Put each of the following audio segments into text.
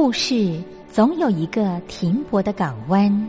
故事总有一个停泊的港湾。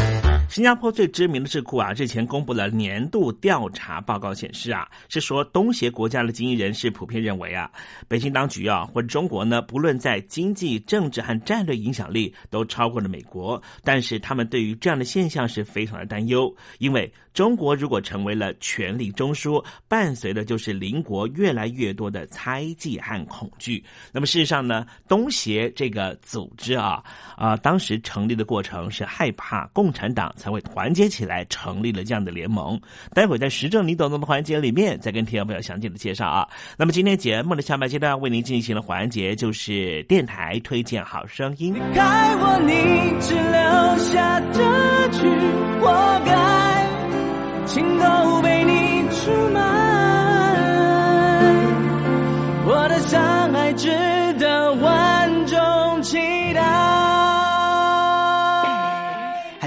新加坡最知名的智库啊，日前公布了年度调查报告，显示啊，是说东协国家的经济人士普遍认为啊，北京当局啊或者中国呢，不论在经济、政治和战略影响力都超过了美国，但是他们对于这样的现象是非常的担忧，因为中国如果成为了权力中枢，伴随的就是邻国越来越多的猜忌和恐惧。那么事实上呢，东协这个组织啊啊，当时成立的过程是害怕共产党。才会团结起来成立了这样的联盟。待会在时政你懂懂的环节里面，再跟听众朋友详细的介绍啊。那么今天节目的下半阶段为您进行的环节就是电台推荐好声音。爱我，你只留下这句活该，情都被你出卖，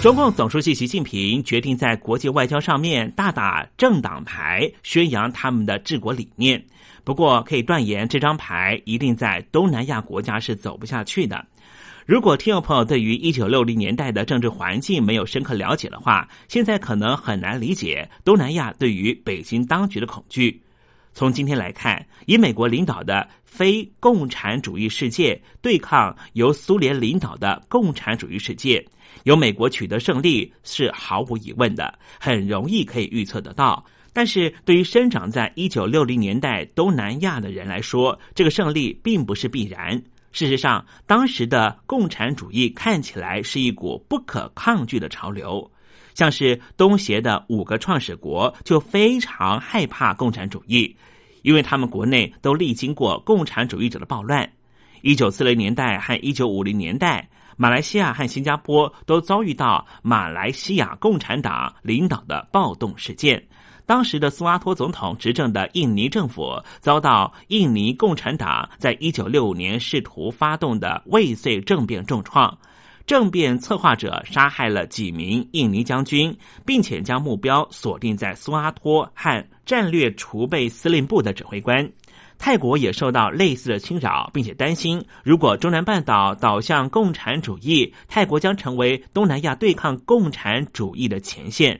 中共总书记习近平决定在国际外交上面大打政党牌，宣扬他们的治国理念。不过，可以断言这张牌一定在东南亚国家是走不下去的。如果听众朋友对于一九六零年代的政治环境没有深刻了解的话，现在可能很难理解东南亚对于北京当局的恐惧。从今天来看，以美国领导的非共产主义世界对抗由苏联领导的共产主义世界，由美国取得胜利是毫无疑问的，很容易可以预测得到。但是对于生长在一九六零年代东南亚的人来说，这个胜利并不是必然。事实上，当时的共产主义看起来是一股不可抗拒的潮流，像是东协的五个创始国就非常害怕共产主义，因为他们国内都历经过共产主义者的暴乱。一九四零年代和一九五零年代，马来西亚和新加坡都遭遇到马来西亚共产党领导的暴动事件。当时的苏阿托总统执政的印尼政府遭到印尼共产党在一九六五年试图发动的未遂政变重创，政变策划者杀害了几名印尼将军，并且将目标锁定在苏阿托和战略储备司令部的指挥官。泰国也受到类似的侵扰，并且担心如果中南半岛导向共产主义，泰国将成为东南亚对抗共产主义的前线。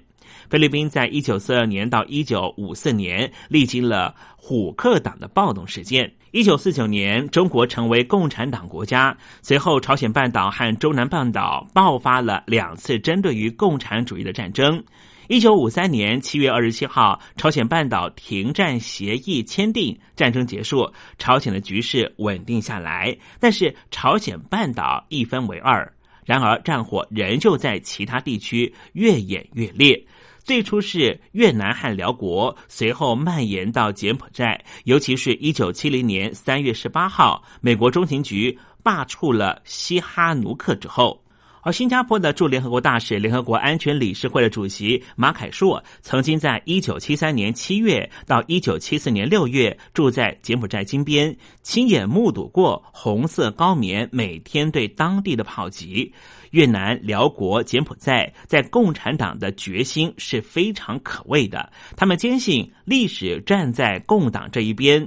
菲律宾在一九四二年到一九五四年历经了虎克党的暴动事件。一九四九年，中国成为共产党国家，随后朝鲜半岛和中南半岛爆发了两次针对于共产主义的战争。一九五三年七月二十七号，朝鲜半岛停战协议签订，战争结束，朝鲜的局势稳定下来。但是朝鲜半岛一分为二，然而战火仍旧在其他地区越演越烈。最初是越南和辽国，随后蔓延到柬埔寨。尤其是一九七零年三月十八号，美国中情局罢黜了西哈努克之后。而新加坡的驻联合国大使、联合国安全理事会的主席马凯硕，曾经在一九七三年七月到一九七四年六月住在柬埔寨金边，亲眼目睹过红色高棉每天对当地的炮击。越南、辽国、柬埔寨在共产党的决心是非常可畏的，他们坚信历史站在共党这一边。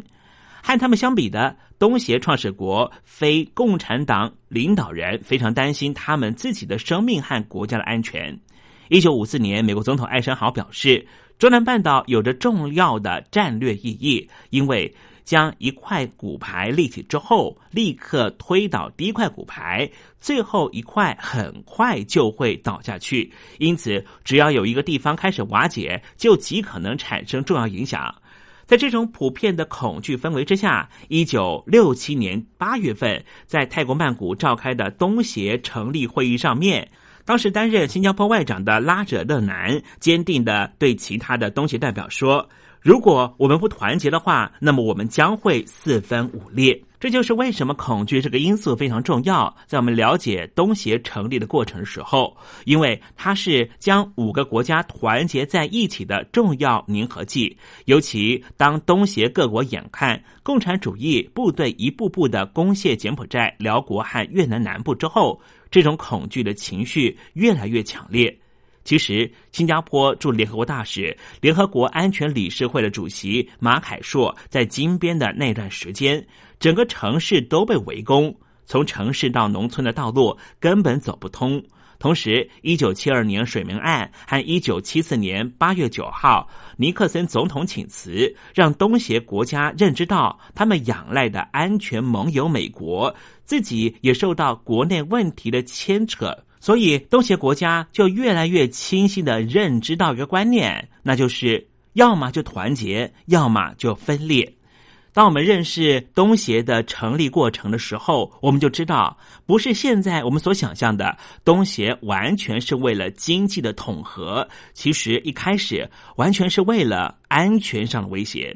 和他们相比的东协创始国非共产党领导人非常担心他们自己的生命和国家的安全。一九五四年，美国总统艾森豪表示，中南半岛有着重要的战略意义，因为将一块骨牌立起之后，立刻推倒第一块骨牌，最后一块很快就会倒下去。因此，只要有一个地方开始瓦解，就极可能产生重要影响。在这种普遍的恐惧氛围之下，一九六七年八月份，在泰国曼谷召开的东协成立会议上面，当时担任新加坡外长的拉者勒南坚定的对其他的东协代表说。如果我们不团结的话，那么我们将会四分五裂。这就是为什么恐惧这个因素非常重要。在我们了解东协成立的过程时候，因为它是将五个国家团结在一起的重要粘合剂。尤其当东协各国眼看共产主义部队一步步的攻陷柬埔寨、辽国和越南南部之后，这种恐惧的情绪越来越强烈。其实，新加坡驻联合国大使、联合国安全理事会的主席马凯硕在金边的那段时间，整个城市都被围攻，从城市到农村的道路根本走不通。同时，一九七二年水门案和一九七四年八月九号尼克森总统请辞，让东协国家认知到他们仰赖的安全盟友美国自己也受到国内问题的牵扯。所以，东协国家就越来越清晰的认知到一个观念，那就是要么就团结，要么就分裂。当我们认识东协的成立过程的时候，我们就知道，不是现在我们所想象的东协完全是为了经济的统合，其实一开始完全是为了安全上的威胁。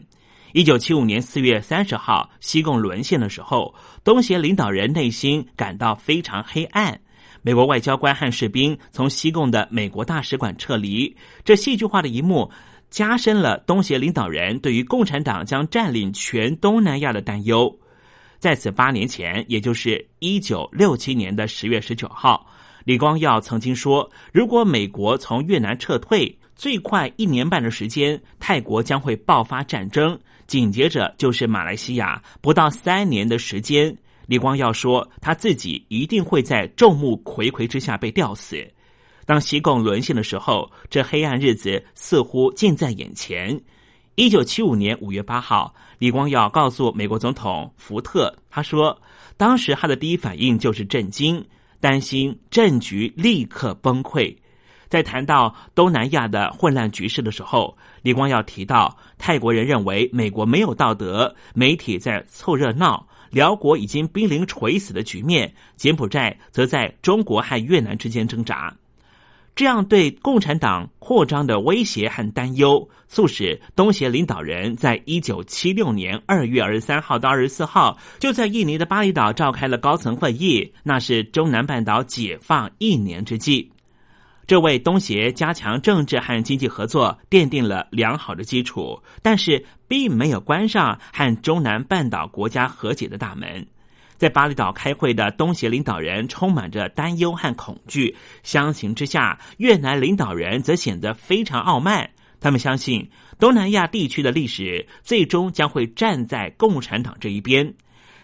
一九七五年四月三十号，西贡沦陷的时候，东协领导人内心感到非常黑暗。美国外交官和士兵从西贡的美国大使馆撤离，这戏剧化的一幕加深了东协领导人对于共产党将占领全东南亚的担忧。在此八年前，也就是一九六七年的十月十九号，李光耀曾经说：“如果美国从越南撤退，最快一年半的时间，泰国将会爆发战争；紧接着就是马来西亚，不到三年的时间。”李光耀说他自己一定会在众目睽睽之下被吊死。当西贡沦陷的时候，这黑暗日子似乎近在眼前。一九七五年五月八号，李光耀告诉美国总统福特，他说当时他的第一反应就是震惊，担心政局立刻崩溃。在谈到东南亚的混乱局势的时候，李光耀提到，泰国人认为美国没有道德，媒体在凑热闹，辽国已经濒临垂死的局面，柬埔寨则在中国和越南之间挣扎。这样对共产党扩张的威胁和担忧，促使东协领导人在一九七六年二月二十三号到二十四号，就在印尼的巴厘岛召开了高层会议，那是中南半岛解放一年之际。这为东协加强政治和经济合作奠定了良好的基础，但是并没有关上和中南半岛国家和解的大门。在巴厘岛开会的东协领导人充满着担忧和恐惧，相形之下，越南领导人则显得非常傲慢。他们相信东南亚地区的历史最终将会站在共产党这一边。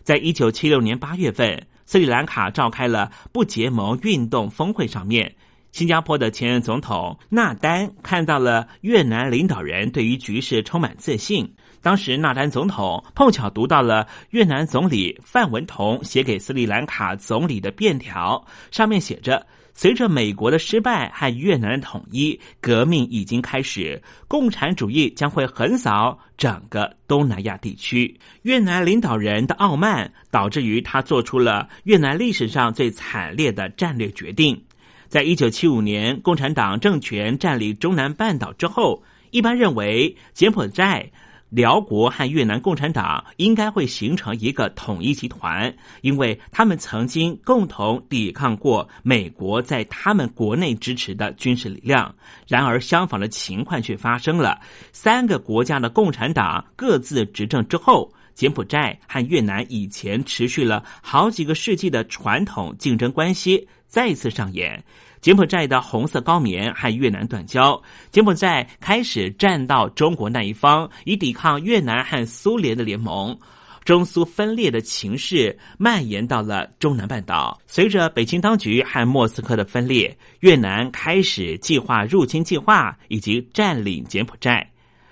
在一九七六年八月份，斯里兰卡召开了不结盟运动峰会上面。新加坡的前任总统纳丹看到了越南领导人对于局势充满自信。当时纳丹总统碰巧读到了越南总理范文同写给斯里兰卡总理的便条，上面写着：“随着美国的失败和越南的统一，革命已经开始，共产主义将会横扫整个东南亚地区。”越南领导人的傲慢导致于他做出了越南历史上最惨烈的战略决定。在一九七五年，共产党政权占领中南半岛之后，一般认为柬埔寨、辽国和越南共产党应该会形成一个统一集团，因为他们曾经共同抵抗过美国在他们国内支持的军事力量。然而，相反的情况却发生了：三个国家的共产党各自执政之后，柬埔寨和越南以前持续了好几个世纪的传统竞争关系。再次上演，柬埔寨的红色高棉和越南断交，柬埔寨开始站到中国那一方，以抵抗越南和苏联的联盟。中苏分裂的情势蔓延到了中南半岛。随着北京当局和莫斯科的分裂，越南开始计划入侵计划以及占领柬埔寨，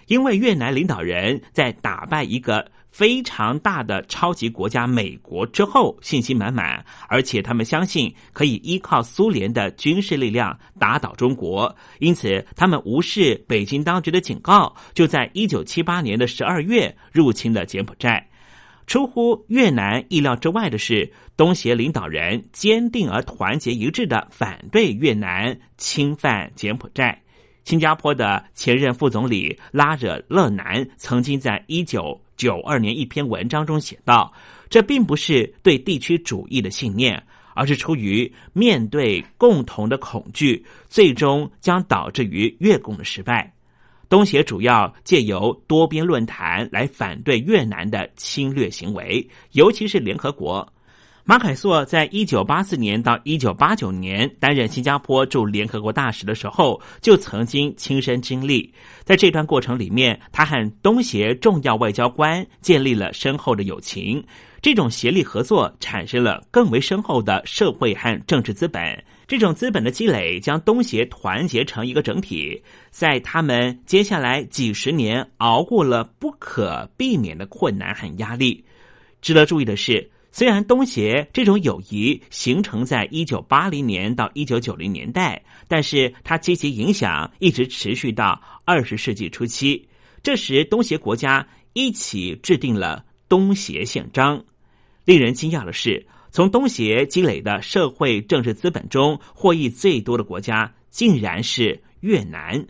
因为越南领导人在打败一个。非常大的超级国家美国之后，信心满满，而且他们相信可以依靠苏联的军事力量打倒中国，因此他们无视北京当局的警告，就在一九七八年的十二月入侵了柬埔寨。出乎越南意料之外的是，东协领导人坚定而团结一致的反对越南侵犯柬埔寨。新加坡的前任副总理拉惹勒南曾经在一九。九二年一篇文章中写道：“这并不是对地区主义的信念，而是出于面对共同的恐惧，最终将导致于越共的失败。东协主要借由多边论坛来反对越南的侵略行为，尤其是联合国。”马凯硕在一九八四年到一九八九年担任新加坡驻联合国大使的时候，就曾经亲身经历。在这段过程里面，他和东协重要外交官建立了深厚的友情。这种协力合作产生了更为深厚的社会和政治资本。这种资本的积累将东协团结成一个整体，在他们接下来几十年熬过了不可避免的困难和压力。值得注意的是。虽然东协这种友谊形成在一九八零年到一九九零年代，但是它积极影响一直持续到二十世纪初期。这时，东协国家一起制定了东协宪章。令人惊讶的是，从东协积累的社会政治资本中获益最多的国家，竟然是越南，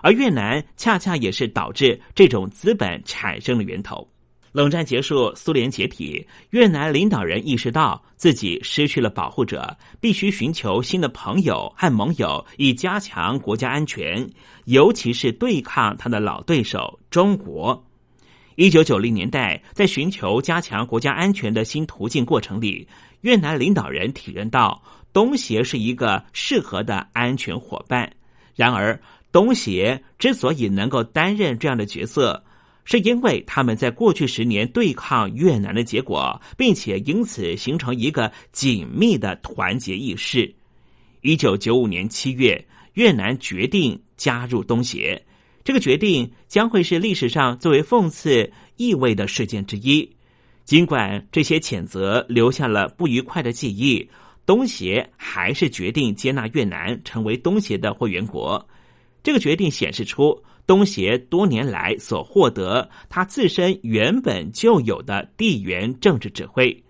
而越南恰恰也是导致这种资本产生的源头。冷战结束，苏联解体，越南领导人意识到自己失去了保护者，必须寻求新的朋友和盟友，以加强国家安全，尤其是对抗他的老对手中国。一九九零年代，在寻求加强国家安全的新途径过程里，越南领导人体认到东协是一个适合的安全伙伴。然而，东协之所以能够担任这样的角色，是因为他们在过去十年对抗越南的结果，并且因此形成一个紧密的团结意识。一九九五年七月，越南决定加入东协，这个决定将会是历史上最为讽刺意味的事件之一。尽管这些谴责留下了不愉快的记忆，东协还是决定接纳越南成为东协的会员国。这个决定显示出。东协多年来所获得，他自身原本就有的地缘政治指挥，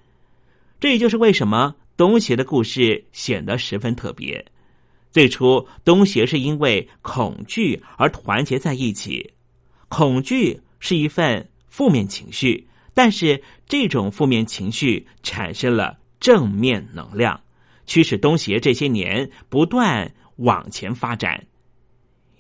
这也就是为什么东协的故事显得十分特别。最初，东协是因为恐惧而团结在一起，恐惧是一份负面情绪，但是这种负面情绪产生了正面能量，驱使东协这些年不断往前发展。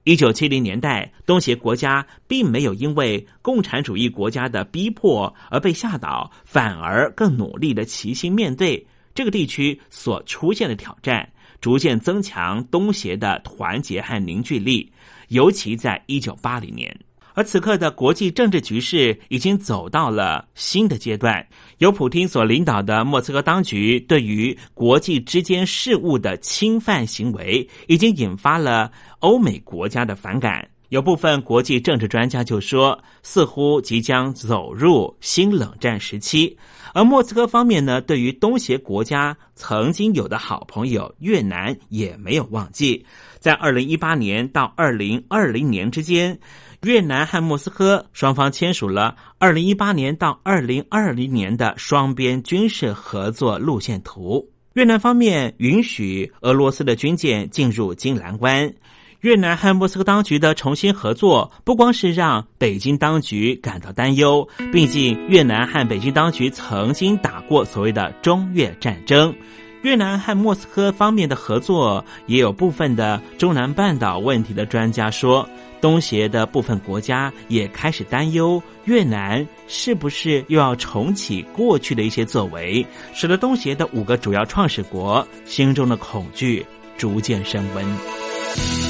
一九七零年代，东协国家并没有因为共产主义国家的逼迫而被吓倒，反而更努力的齐心面对这个地区所出现的挑战，逐渐增强东协的团结和凝聚力。尤其在一九八零年。而此刻的国际政治局势已经走到了新的阶段，由普京所领导的莫斯科当局对于国际之间事务的侵犯行为，已经引发了欧美国家的反感。有部分国际政治专家就说，似乎即将走入新冷战时期。而莫斯科方面呢，对于东协国家曾经有的好朋友越南也没有忘记，在二零一八年到二零二零年之间。越南和莫斯科双方签署了二零一八年到二零二零年的双边军事合作路线图。越南方面允许俄罗斯的军舰进入金兰湾。越南和莫斯科当局的重新合作，不光是让北京当局感到担忧，毕竟越南和北京当局曾经打过所谓的中越战争。越南和莫斯科方面的合作，也有部分的中南半岛问题的专家说。东协的部分国家也开始担忧，越南是不是又要重启过去的一些作为，使得东协的五个主要创始国心中的恐惧逐渐升温。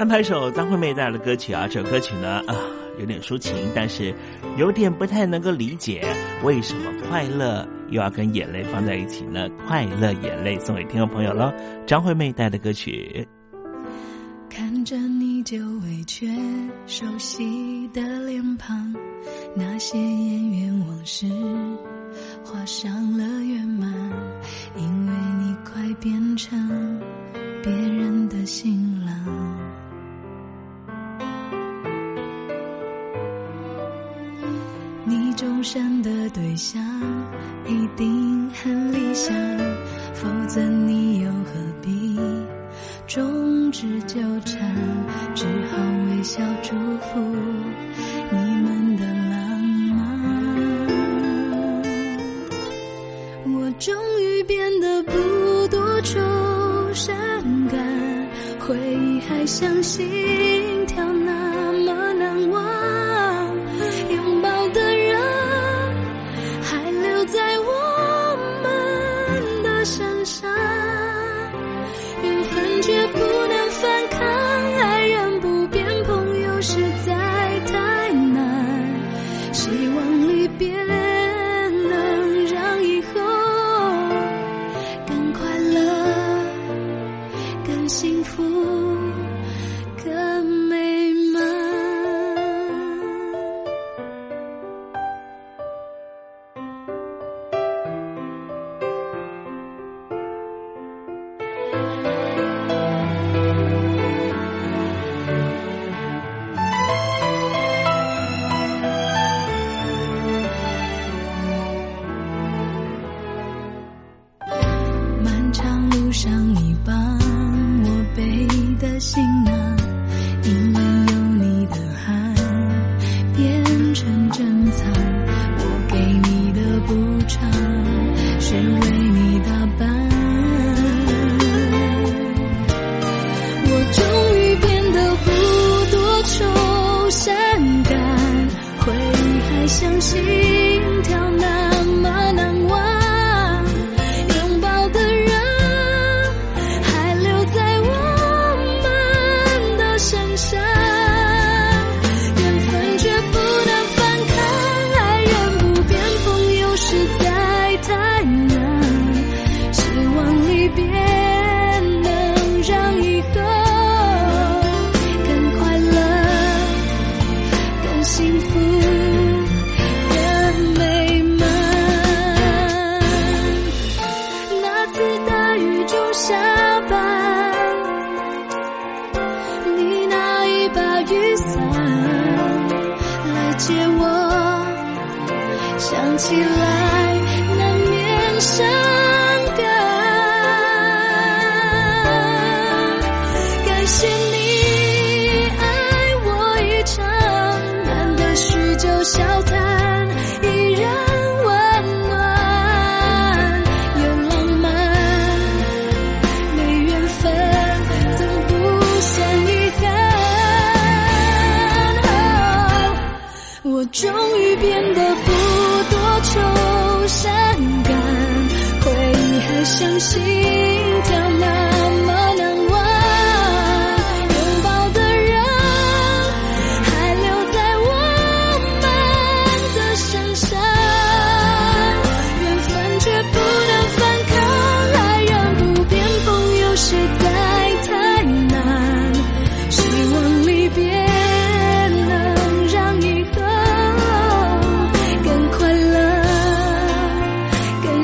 安排一首张惠妹带来的歌曲啊。这首歌曲呢，啊，有点抒情，但是有点不太能够理解为什么快乐又要跟眼泪放在一起呢？快乐眼泪送给听众朋友喽。张惠妹带的歌曲看着你就委屈，熟悉的脸庞，那些演员往事画上了圆满，因为你快变成别人的新郎。终身的对象一定很理想。否则你又何必？终止纠缠只好微笑祝福你们的浪漫。我终于变得不多愁善感回忆还相信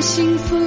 幸福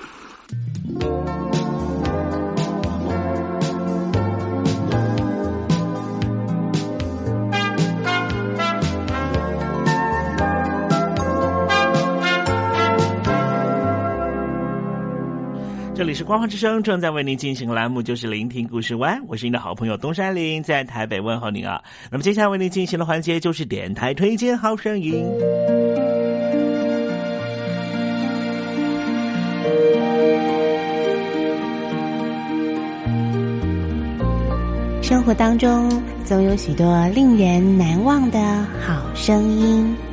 是光华之声，正在为您进行的栏目就是聆听故事湾，我是您的好朋友东山林，在台北问候您啊。那么接下来为您进行的环节就是电台推荐好声音。生活当中总有许多令人难忘的好声音。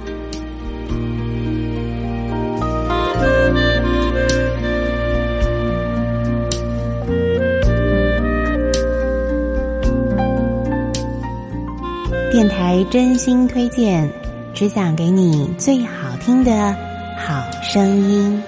电台真心推荐，只想给你最好听的好声音。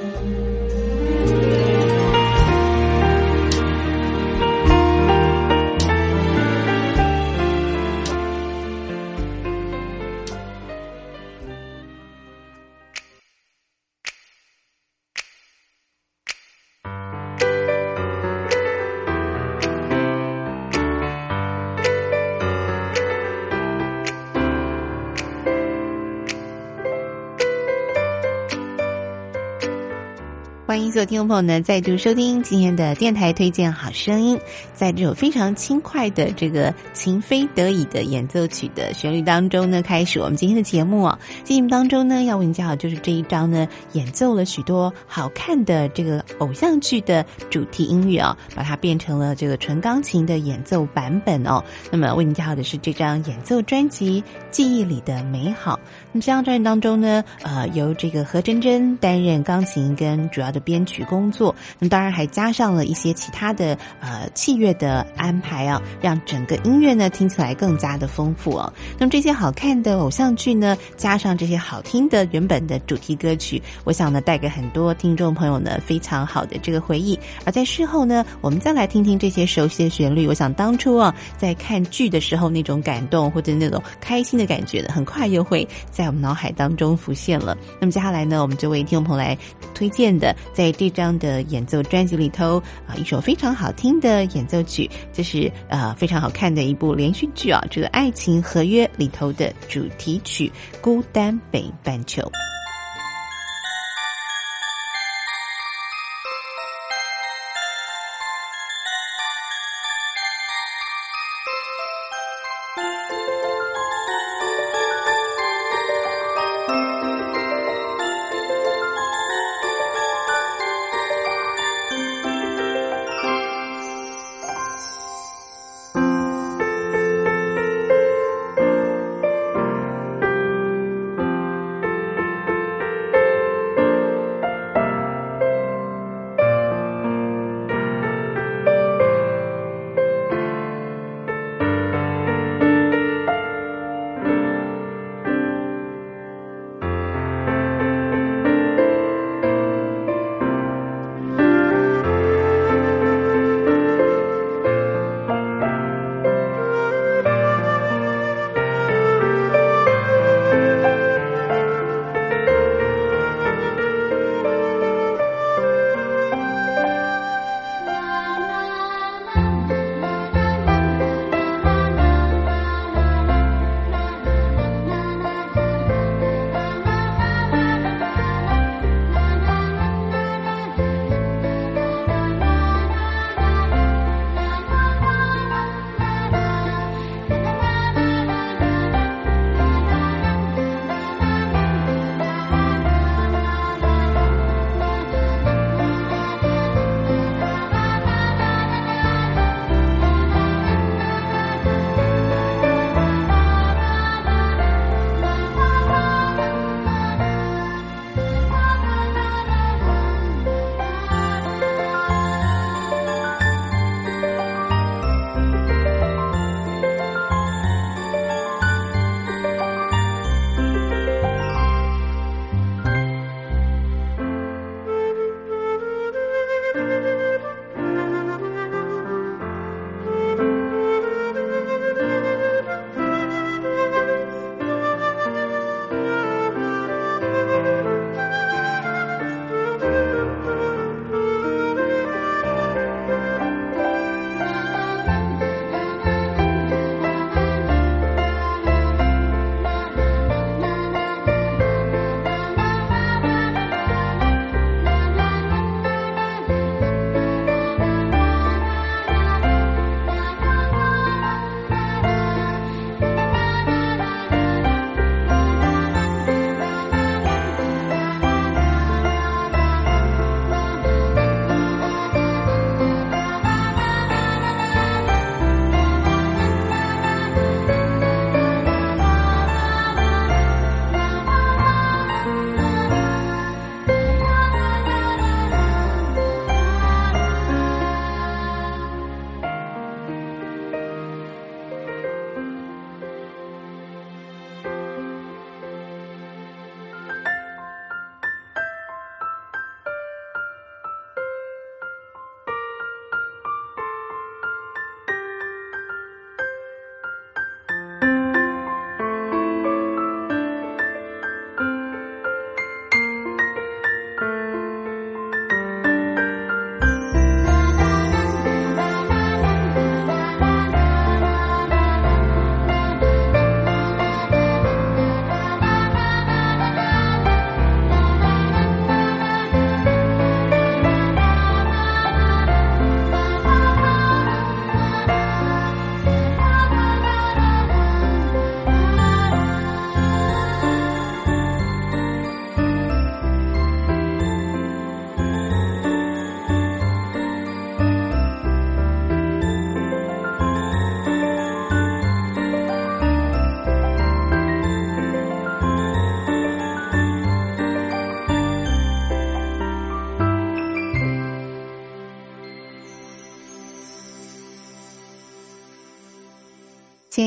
欢迎所有听众朋友呢再度收听今天的电台推荐好声音，在这首非常轻快的这个情非得已的演奏曲的旋律当中呢，开始我们今天的节目啊。节目当中呢，要为你介绍就是这一章呢，演奏了许多好看的这个偶像剧的主题音乐啊，把它变成了这个纯钢琴的演奏版本哦。那么为你介绍的是这张演奏专辑《记忆里的美好》。那这张专辑当中呢，呃，由这个何真真担任钢琴跟主要的编曲工作，那当然还加上了一些其他的呃器乐的安排啊，让整个音乐呢听起来更加的丰富哦。那么这些好看的偶像剧呢，加上这些好听的原本的主题歌曲，我想呢带给很多听众朋友呢非常好的这个回忆。而在事后呢，我们再来听听这些熟悉的旋律，我想当初啊在看剧的时候那种感动或者那种开心的感觉呢，很快又会在我们脑海当中浮现了。那么接下来呢，我们就为听众朋友来推荐的在这张的演奏专辑里头啊，一首非常好听的演奏曲，就是呃非常好看的一部连续剧啊，这个《爱情合约》里头的主题曲《孤单北半球》。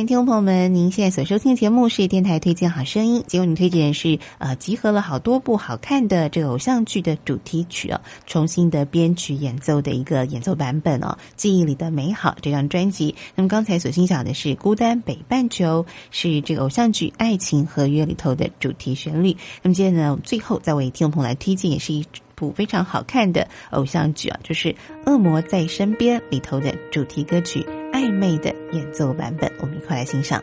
听众朋友们，您现在所收听的节目是电台推荐好声音，结果你推荐是呃集合了好多部好看的这个偶像剧的主题曲哦，重新的编曲演奏的一个演奏版本哦，记忆里的美好这张专辑。那么刚才所欣赏的是《孤单北半球》，是这个偶像剧《爱情合约》里头的主题旋律。那么接着呢，最后再为听众朋友来推荐，也是一部非常好看的偶像剧啊，就是《恶魔在身边》里头的主题歌曲《暧昧》的演奏版本，我们一块来欣赏。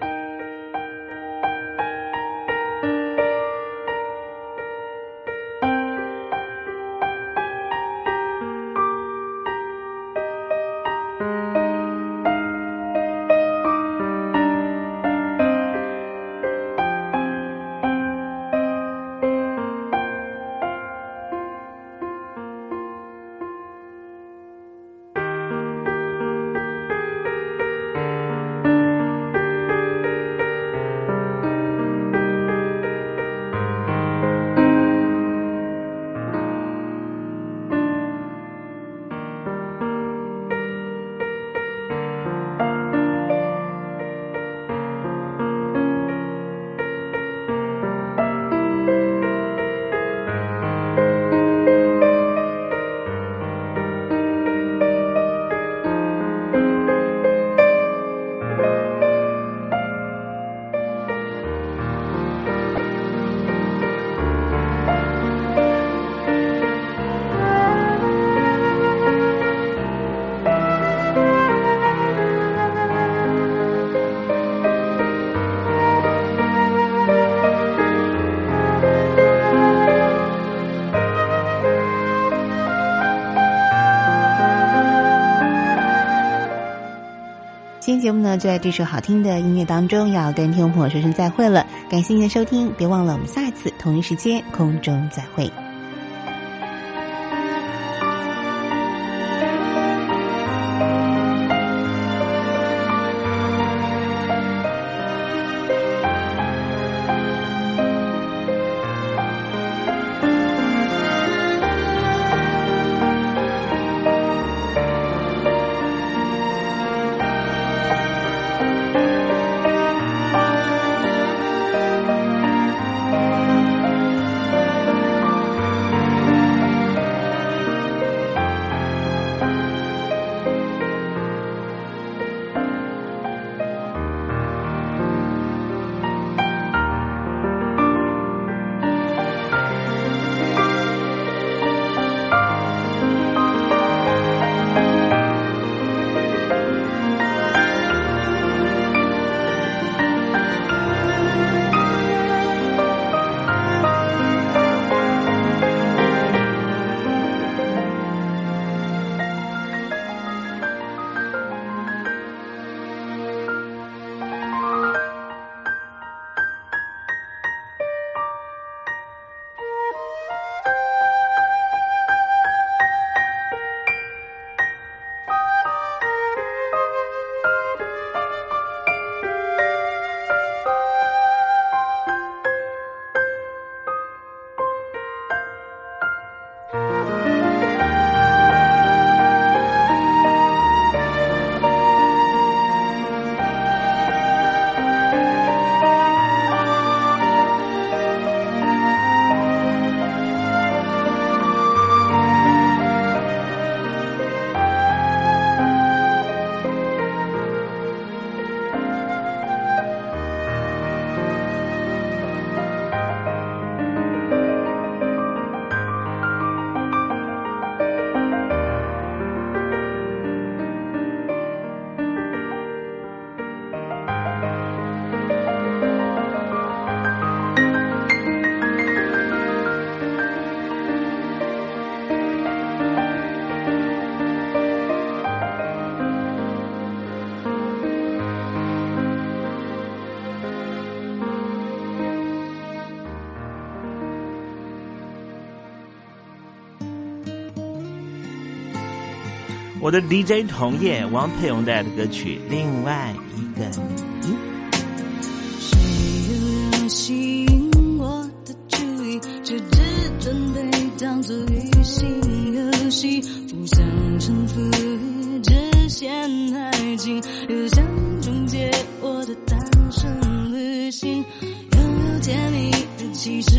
节目呢，就在这首好听的音乐当中，要跟听众朋友说声再会了。感谢您的收听，别忘了我们下一次同一时间空中再会。我的 DJ 同业王佩蓉带的歌曲《另外一个你》。谁又要吸引我的注意？却只准备当作娱戏游戏，不想臣服于直线爱情，又想终结我的单身旅行。拥有甜蜜的其实